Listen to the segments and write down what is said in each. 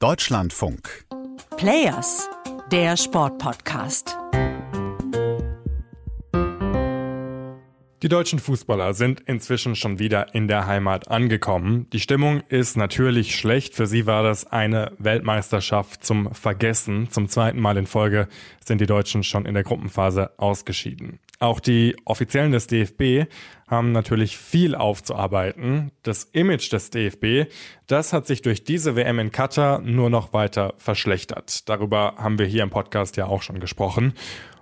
Deutschlandfunk. Players, der Sportpodcast. Die deutschen Fußballer sind inzwischen schon wieder in der Heimat angekommen. Die Stimmung ist natürlich schlecht. Für sie war das eine Weltmeisterschaft zum Vergessen. Zum zweiten Mal in Folge sind die Deutschen schon in der Gruppenphase ausgeschieden. Auch die Offiziellen des DFB haben natürlich viel aufzuarbeiten. Das Image des DFB, das hat sich durch diese WM in Katar nur noch weiter verschlechtert. Darüber haben wir hier im Podcast ja auch schon gesprochen.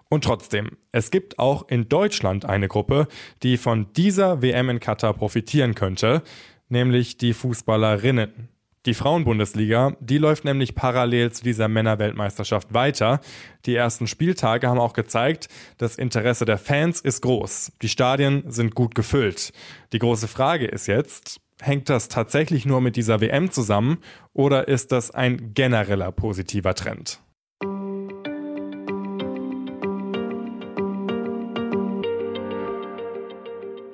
Und trotzdem, es gibt auch in Deutschland eine Gruppe, die von dieser WM in Katar profitieren könnte, nämlich die Fußballerinnen. Die Frauenbundesliga, die läuft nämlich parallel zu dieser Männerweltmeisterschaft weiter. Die ersten Spieltage haben auch gezeigt, das Interesse der Fans ist groß. Die Stadien sind gut gefüllt. Die große Frage ist jetzt, hängt das tatsächlich nur mit dieser WM zusammen oder ist das ein genereller positiver Trend?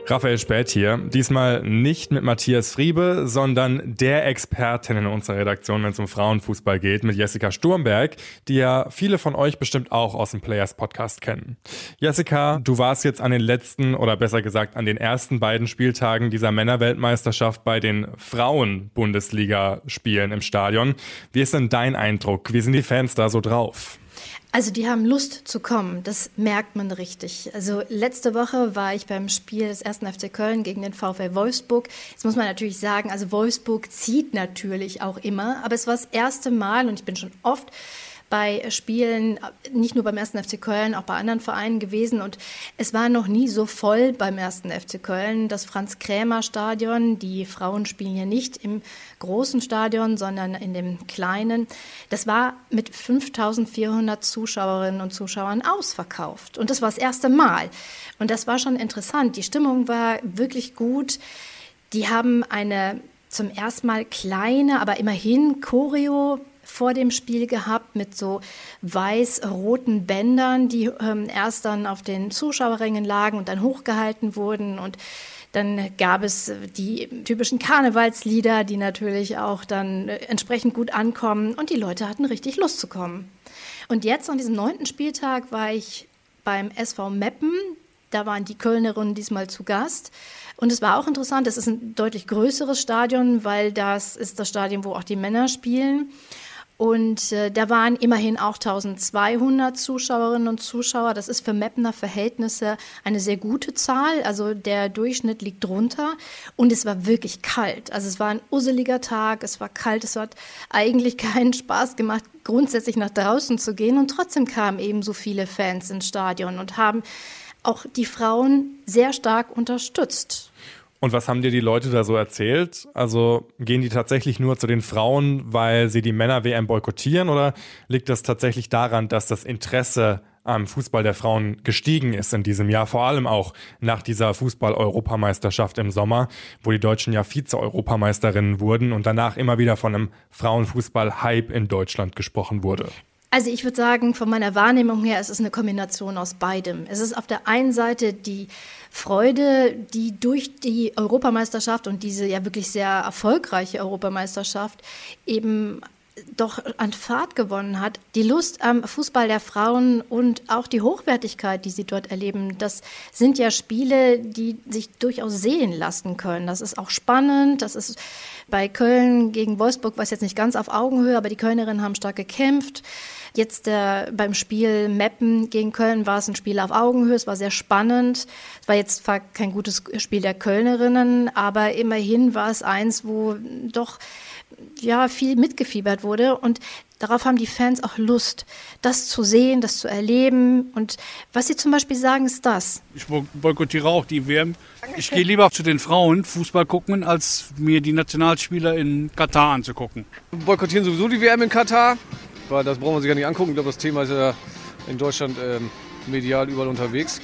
Raphael Spät hier. Diesmal nicht mit Matthias Friebe, sondern der Expertin in unserer Redaktion, wenn es um Frauenfußball geht, mit Jessica Sturmberg, die ja viele von euch bestimmt auch aus dem Players Podcast kennen. Jessica, du warst jetzt an den letzten oder besser gesagt an den ersten beiden Spieltagen dieser Männerweltmeisterschaft bei den Frauen-Bundesliga-Spielen im Stadion. Wie ist denn dein Eindruck? Wie sind die Fans da so drauf? Also die haben Lust zu kommen, das merkt man richtig. Also letzte Woche war ich beim Spiel des ersten FC Köln gegen den VfL Wolfsburg. Jetzt muss man natürlich sagen, also Wolfsburg zieht natürlich auch immer, aber es war das erste Mal und ich bin schon oft bei Spielen, nicht nur beim ersten FC Köln, auch bei anderen Vereinen gewesen. Und es war noch nie so voll beim ersten FC Köln. Das Franz-Krämer-Stadion, die Frauen spielen ja nicht im großen Stadion, sondern in dem kleinen. Das war mit 5400 Zuschauerinnen und Zuschauern ausverkauft. Und das war das erste Mal. Und das war schon interessant. Die Stimmung war wirklich gut. Die haben eine zum ersten Mal kleine, aber immerhin Choreo vor dem Spiel gehabt mit so weiß-roten Bändern, die ähm, erst dann auf den Zuschauerrängen lagen und dann hochgehalten wurden und dann gab es die typischen Karnevalslieder, die natürlich auch dann äh, entsprechend gut ankommen und die Leute hatten richtig Lust zu kommen. Und jetzt an diesem neunten Spieltag war ich beim SV Meppen. Da waren die Kölnerinnen diesmal zu Gast. Und es war auch interessant, es ist ein deutlich größeres Stadion, weil das ist das Stadion, wo auch die Männer spielen. Und äh, da waren immerhin auch 1200 Zuschauerinnen und Zuschauer. Das ist für Meppner Verhältnisse eine sehr gute Zahl. Also der Durchschnitt liegt drunter. Und es war wirklich kalt. Also es war ein usseliger Tag, es war kalt, es hat eigentlich keinen Spaß gemacht, grundsätzlich nach draußen zu gehen. Und trotzdem kamen eben so viele Fans ins Stadion und haben auch die Frauen sehr stark unterstützt. Und was haben dir die Leute da so erzählt? Also gehen die tatsächlich nur zu den Frauen, weil sie die Männer-WM boykottieren oder liegt das tatsächlich daran, dass das Interesse am Fußball der Frauen gestiegen ist in diesem Jahr, vor allem auch nach dieser Fußball-Europameisterschaft im Sommer, wo die Deutschen ja Vize-Europameisterinnen wurden und danach immer wieder von einem Frauenfußball-Hype in Deutschland gesprochen wurde. Also ich würde sagen, von meiner Wahrnehmung her, es ist eine Kombination aus beidem. Es ist auf der einen Seite die Freude, die durch die Europameisterschaft und diese ja wirklich sehr erfolgreiche Europameisterschaft eben doch an Fahrt gewonnen hat. Die Lust am Fußball der Frauen und auch die Hochwertigkeit, die sie dort erleben, das sind ja Spiele, die sich durchaus sehen lassen können. Das ist auch spannend. Das ist bei Köln gegen Wolfsburg, was jetzt nicht ganz auf Augenhöhe, aber die Kölnerinnen haben stark gekämpft. Jetzt äh, beim Spiel Meppen gegen Köln war es ein Spiel auf Augenhöhe, es war sehr spannend. Es war jetzt kein gutes Spiel der Kölnerinnen, aber immerhin war es eins, wo doch ja viel mitgefiebert wurde und darauf haben die Fans auch Lust, das zu sehen, das zu erleben. Und was sie zum Beispiel sagen, ist das. Ich boykottiere auch die WM. Ich gehe lieber zu den Frauen Fußball gucken, als mir die Nationalspieler in Katar anzugucken. Wir boykottieren sowieso die WM in Katar weil das brauchen wir sich ja nicht angucken. Ich glaube, das Thema ist ja in Deutschland ähm, medial überall unterwegs.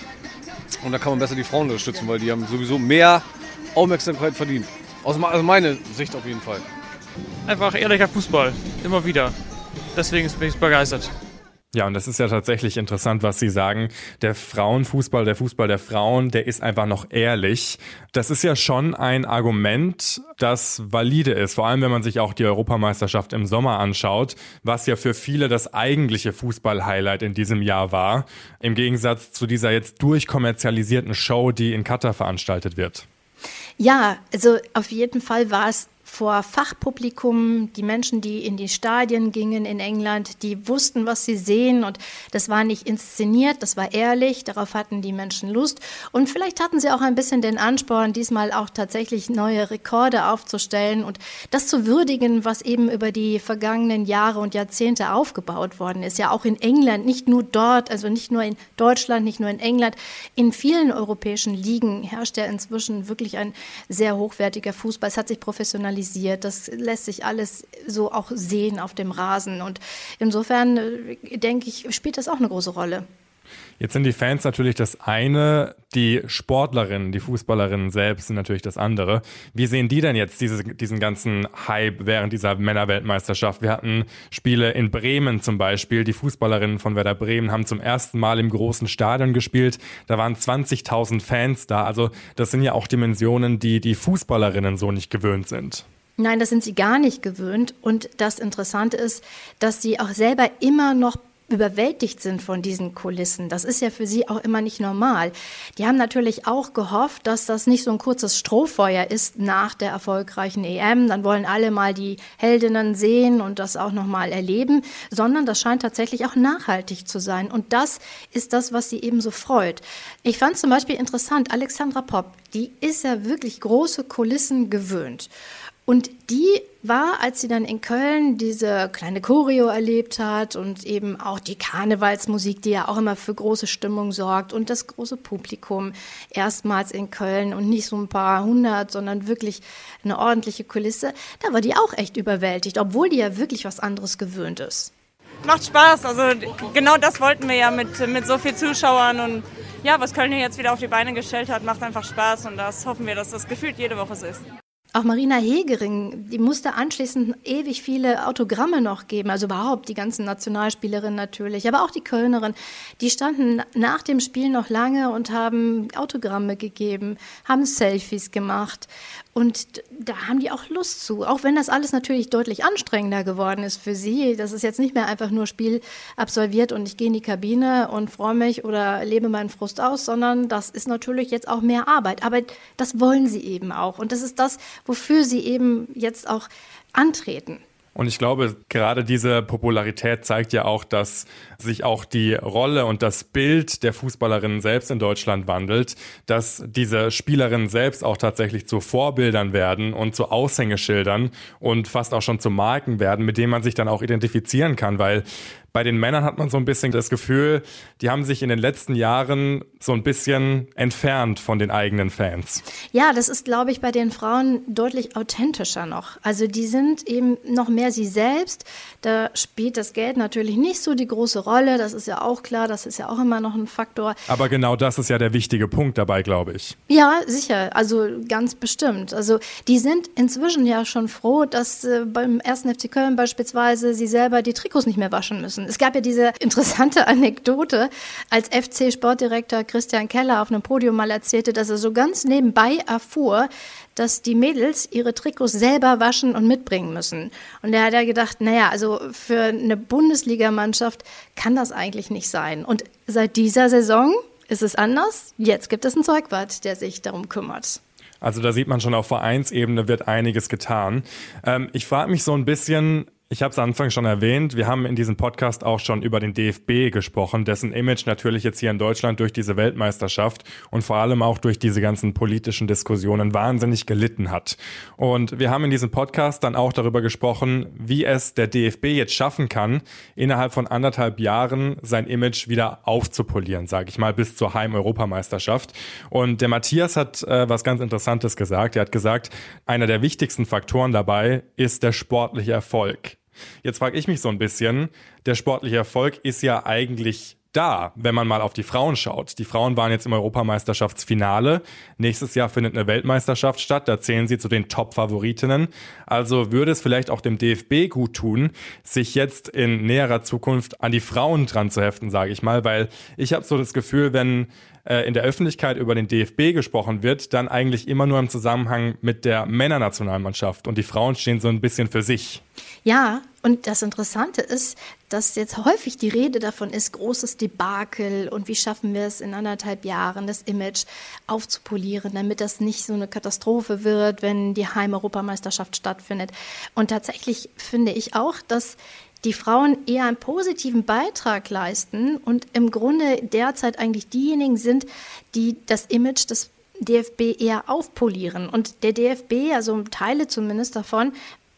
Und da kann man besser die Frauen unterstützen, weil die haben sowieso mehr Aufmerksamkeit verdient. Aus also meiner Sicht auf jeden Fall. Einfach ehrlicher Fußball, immer wieder. Deswegen bin ich begeistert. Ja, und das ist ja tatsächlich interessant, was Sie sagen. Der Frauenfußball, der Fußball der Frauen, der ist einfach noch ehrlich. Das ist ja schon ein Argument, das valide ist. Vor allem, wenn man sich auch die Europameisterschaft im Sommer anschaut, was ja für viele das eigentliche Fußball-Highlight in diesem Jahr war. Im Gegensatz zu dieser jetzt durchkommerzialisierten Show, die in Katar veranstaltet wird. Ja, also auf jeden Fall war es vor Fachpublikum, die Menschen, die in die Stadien gingen in England, die wussten, was sie sehen. Und das war nicht inszeniert, das war ehrlich, darauf hatten die Menschen Lust. Und vielleicht hatten sie auch ein bisschen den Ansporn, diesmal auch tatsächlich neue Rekorde aufzustellen und das zu würdigen, was eben über die vergangenen Jahre und Jahrzehnte aufgebaut worden ist. Ja, auch in England, nicht nur dort, also nicht nur in Deutschland, nicht nur in England, in vielen europäischen Ligen herrscht ja inzwischen wirklich ein sehr hochwertiger Fußball. Es hat sich professionalisiert analysiert. Das lässt sich alles so auch sehen auf dem Rasen. Und insofern äh, denke ich, spielt das auch eine große Rolle. Jetzt sind die Fans natürlich das eine, die Sportlerinnen, die Fußballerinnen selbst sind natürlich das andere. Wie sehen die denn jetzt diese, diesen ganzen Hype während dieser Männerweltmeisterschaft? Wir hatten Spiele in Bremen zum Beispiel. Die Fußballerinnen von Werder Bremen haben zum ersten Mal im großen Stadion gespielt. Da waren 20.000 Fans da. Also das sind ja auch Dimensionen, die die Fußballerinnen so nicht gewöhnt sind. Nein, das sind sie gar nicht gewöhnt. Und das Interessante ist, dass sie auch selber immer noch überwältigt sind von diesen Kulissen. Das ist ja für sie auch immer nicht normal. Die haben natürlich auch gehofft, dass das nicht so ein kurzes Strohfeuer ist nach der erfolgreichen EM. Dann wollen alle mal die Heldinnen sehen und das auch noch mal erleben, sondern das scheint tatsächlich auch nachhaltig zu sein. Und das ist das, was sie eben so freut. Ich fand zum Beispiel interessant, Alexandra Popp, die ist ja wirklich große Kulissen gewöhnt. Und die war, als sie dann in Köln diese kleine Choreo erlebt hat und eben auch die Karnevalsmusik, die ja auch immer für große Stimmung sorgt und das große Publikum erstmals in Köln und nicht so ein paar hundert, sondern wirklich eine ordentliche Kulisse, da war die auch echt überwältigt, obwohl die ja wirklich was anderes gewöhnt ist. Macht Spaß, also genau das wollten wir ja mit, mit so vielen Zuschauern und ja, was Köln hier jetzt wieder auf die Beine gestellt hat, macht einfach Spaß und das hoffen wir, dass das gefühlt jede Woche so ist. Auch Marina Hegering, die musste anschließend ewig viele Autogramme noch geben, also überhaupt die ganzen Nationalspielerinnen natürlich, aber auch die Kölnerin, die standen nach dem Spiel noch lange und haben Autogramme gegeben, haben Selfies gemacht und da haben die auch Lust zu, auch wenn das alles natürlich deutlich anstrengender geworden ist für sie. Das ist jetzt nicht mehr einfach nur Spiel absolviert und ich gehe in die Kabine und freue mich oder lebe meinen Frust aus, sondern das ist natürlich jetzt auch mehr Arbeit. Aber das wollen sie eben auch und das ist das, wofür sie eben jetzt auch antreten. Und ich glaube, gerade diese Popularität zeigt ja auch, dass sich auch die Rolle und das Bild der Fußballerinnen selbst in Deutschland wandelt, dass diese Spielerinnen selbst auch tatsächlich zu Vorbildern werden und zu Aushängeschildern und fast auch schon zu Marken werden, mit denen man sich dann auch identifizieren kann, weil bei den Männern hat man so ein bisschen das Gefühl, die haben sich in den letzten Jahren so ein bisschen entfernt von den eigenen Fans. Ja, das ist, glaube ich, bei den Frauen deutlich authentischer noch. Also die sind eben noch mehr sie selbst. Da spielt das Geld natürlich nicht so die große Rolle. Das ist ja auch klar. Das ist ja auch immer noch ein Faktor. Aber genau das ist ja der wichtige Punkt dabei, glaube ich. Ja, sicher. Also ganz bestimmt. Also die sind inzwischen ja schon froh, dass äh, beim ersten FC Köln beispielsweise sie selber die Trikots nicht mehr waschen müssen. Es gab ja diese interessante Anekdote, als FC-Sportdirektor Christian Keller auf einem Podium mal erzählte, dass er so ganz nebenbei erfuhr, dass die Mädels ihre Trikots selber waschen und mitbringen müssen. Und er hat ja gedacht, naja, also für eine Bundesligamannschaft kann das eigentlich nicht sein. Und seit dieser Saison ist es anders. Jetzt gibt es einen Zeugwart, der sich darum kümmert. Also da sieht man schon, auf Vereinsebene wird einiges getan. Ähm, ich frage mich so ein bisschen, ich habe es Anfang schon erwähnt, wir haben in diesem Podcast auch schon über den DFB gesprochen, dessen Image natürlich jetzt hier in Deutschland durch diese Weltmeisterschaft und vor allem auch durch diese ganzen politischen Diskussionen wahnsinnig gelitten hat. Und wir haben in diesem Podcast dann auch darüber gesprochen, wie es der DFB jetzt schaffen kann, innerhalb von anderthalb Jahren sein Image wieder aufzupolieren, sage ich mal, bis zur Heim-Europameisterschaft. Und der Matthias hat äh, was ganz Interessantes gesagt. Er hat gesagt, einer der wichtigsten Faktoren dabei ist der sportliche Erfolg. Jetzt frage ich mich so ein bisschen, der sportliche Erfolg ist ja eigentlich da, wenn man mal auf die Frauen schaut. Die Frauen waren jetzt im Europameisterschaftsfinale. Nächstes Jahr findet eine Weltmeisterschaft statt. Da zählen sie zu den Top-Favoritinnen. Also würde es vielleicht auch dem DFB gut tun, sich jetzt in näherer Zukunft an die Frauen dran zu heften, sage ich mal, weil ich habe so das Gefühl, wenn äh, in der Öffentlichkeit über den DFB gesprochen wird, dann eigentlich immer nur im Zusammenhang mit der Männernationalmannschaft und die Frauen stehen so ein bisschen für sich. Ja, und das Interessante ist, dass jetzt häufig die Rede davon ist, großes Debakel und wie schaffen wir es in anderthalb Jahren, das Image aufzupolieren, damit das nicht so eine Katastrophe wird, wenn die Heim-Europameisterschaft stattfindet. Und tatsächlich finde ich auch, dass die Frauen eher einen positiven Beitrag leisten und im Grunde derzeit eigentlich diejenigen sind, die das Image des DFB eher aufpolieren. Und der DFB, also Teile zumindest davon,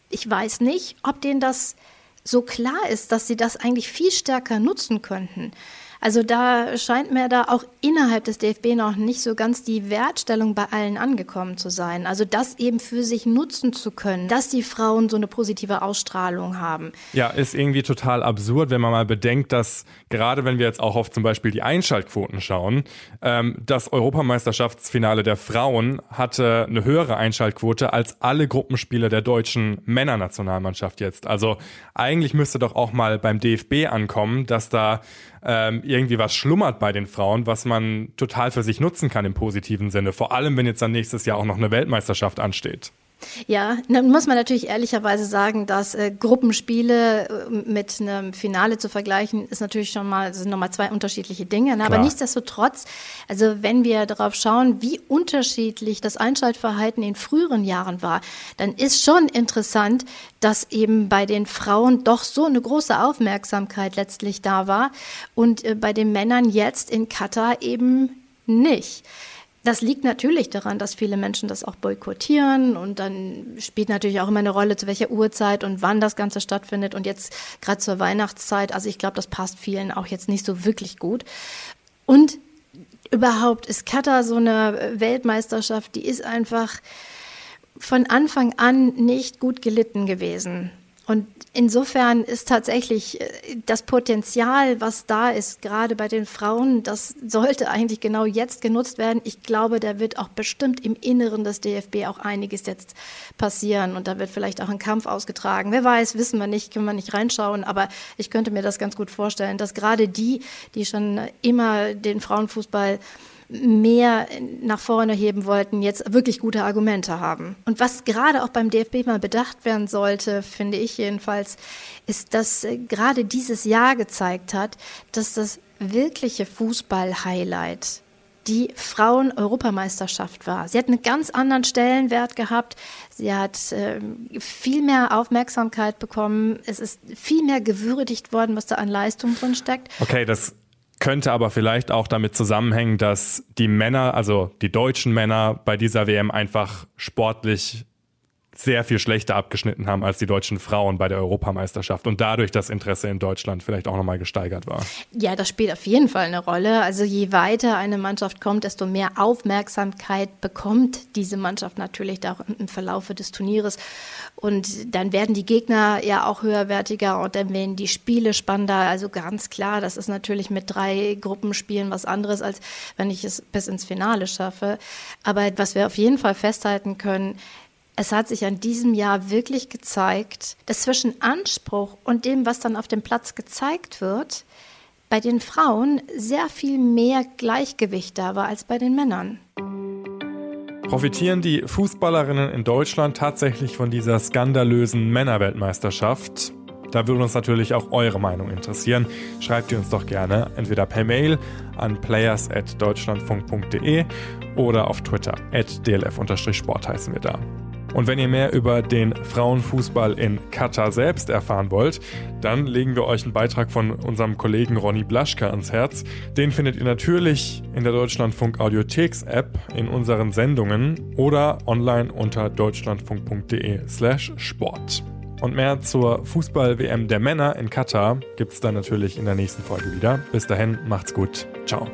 ich weiß nicht, ob denen das so klar ist, dass sie das eigentlich viel stärker nutzen könnten. Also da scheint mir da auch innerhalb des DFB noch nicht so ganz die Wertstellung bei allen angekommen zu sein. Also das eben für sich nutzen zu können, dass die Frauen so eine positive Ausstrahlung haben. Ja, ist irgendwie total absurd, wenn man mal bedenkt, dass gerade wenn wir jetzt auch auf zum Beispiel die Einschaltquoten schauen, ähm, das Europameisterschaftsfinale der Frauen hatte eine höhere Einschaltquote als alle Gruppenspiele der deutschen Männernationalmannschaft jetzt. Also eigentlich müsste doch auch mal beim DFB ankommen, dass da ähm, irgendwie was schlummert bei den Frauen, was man total für sich nutzen kann im positiven Sinne. Vor allem, wenn jetzt dann nächstes Jahr auch noch eine Weltmeisterschaft ansteht. Ja, dann muss man natürlich ehrlicherweise sagen, dass äh, Gruppenspiele äh, mit einem Finale zu vergleichen, ist natürlich schon mal, sind nochmal zwei unterschiedliche Dinge. Ne? Aber nichtsdestotrotz, also wenn wir darauf schauen, wie unterschiedlich das Einschaltverhalten in früheren Jahren war, dann ist schon interessant, dass eben bei den Frauen doch so eine große Aufmerksamkeit letztlich da war und äh, bei den Männern jetzt in Katar eben nicht. Das liegt natürlich daran, dass viele Menschen das auch boykottieren und dann spielt natürlich auch immer eine Rolle, zu welcher Uhrzeit und wann das Ganze stattfindet und jetzt gerade zur Weihnachtszeit. Also ich glaube, das passt vielen auch jetzt nicht so wirklich gut. Und überhaupt ist Katar so eine Weltmeisterschaft, die ist einfach von Anfang an nicht gut gelitten gewesen. Und insofern ist tatsächlich äh, das Potenzial, was da ist, gerade bei den Frauen, das sollte eigentlich genau jetzt genutzt werden. Ich glaube, da wird auch bestimmt im Inneren des DFB auch einiges jetzt passieren und da wird vielleicht auch ein Kampf ausgetragen. Wer weiß, wissen wir nicht, können wir nicht reinschauen, aber ich könnte mir das ganz gut vorstellen, dass gerade die, die schon immer den Frauenfußball mehr nach vorne heben wollten, jetzt wirklich gute Argumente haben. Und was gerade auch beim DFB mal bedacht werden sollte, finde ich jedenfalls, ist, dass äh, gerade dieses Jahr gezeigt hat, dass das wirkliche Fußball-Highlight die Frauen-Europameisterschaft war. Sie hat einen ganz anderen Stellenwert gehabt. Sie hat äh, viel mehr Aufmerksamkeit bekommen. Es ist viel mehr gewürdigt worden, was da an Leistung drin steckt. Okay, das könnte aber vielleicht auch damit zusammenhängen, dass die Männer, also die deutschen Männer bei dieser WM einfach sportlich sehr viel schlechter abgeschnitten haben als die deutschen Frauen bei der Europameisterschaft und dadurch das Interesse in Deutschland vielleicht auch nochmal gesteigert war. Ja, das spielt auf jeden Fall eine Rolle. Also je weiter eine Mannschaft kommt, desto mehr Aufmerksamkeit bekommt diese Mannschaft natürlich auch im Verlaufe des Turnieres. Und dann werden die Gegner ja auch höherwertiger und dann werden die Spiele spannender. Also ganz klar, das ist natürlich mit drei Gruppenspielen was anderes, als wenn ich es bis ins Finale schaffe. Aber was wir auf jeden Fall festhalten können, es hat sich an diesem Jahr wirklich gezeigt, dass zwischen Anspruch und dem, was dann auf dem Platz gezeigt wird, bei den Frauen sehr viel mehr Gleichgewicht da war als bei den Männern. Profitieren die Fußballerinnen in Deutschland tatsächlich von dieser skandalösen Männerweltmeisterschaft? Da würde uns natürlich auch eure Meinung interessieren. Schreibt ihr uns doch gerne entweder per Mail an players.deutschlandfunk.de oder auf Twitter at dlf-sport heißen wir da. Und wenn ihr mehr über den Frauenfußball in Katar selbst erfahren wollt, dann legen wir euch einen Beitrag von unserem Kollegen Ronny Blaschke ans Herz. Den findet ihr natürlich in der Deutschlandfunk Audiotheks App in unseren Sendungen oder online unter deutschlandfunk.de/slash Sport. Und mehr zur Fußball-WM der Männer in Katar gibt's dann natürlich in der nächsten Folge wieder. Bis dahin, macht's gut. Ciao.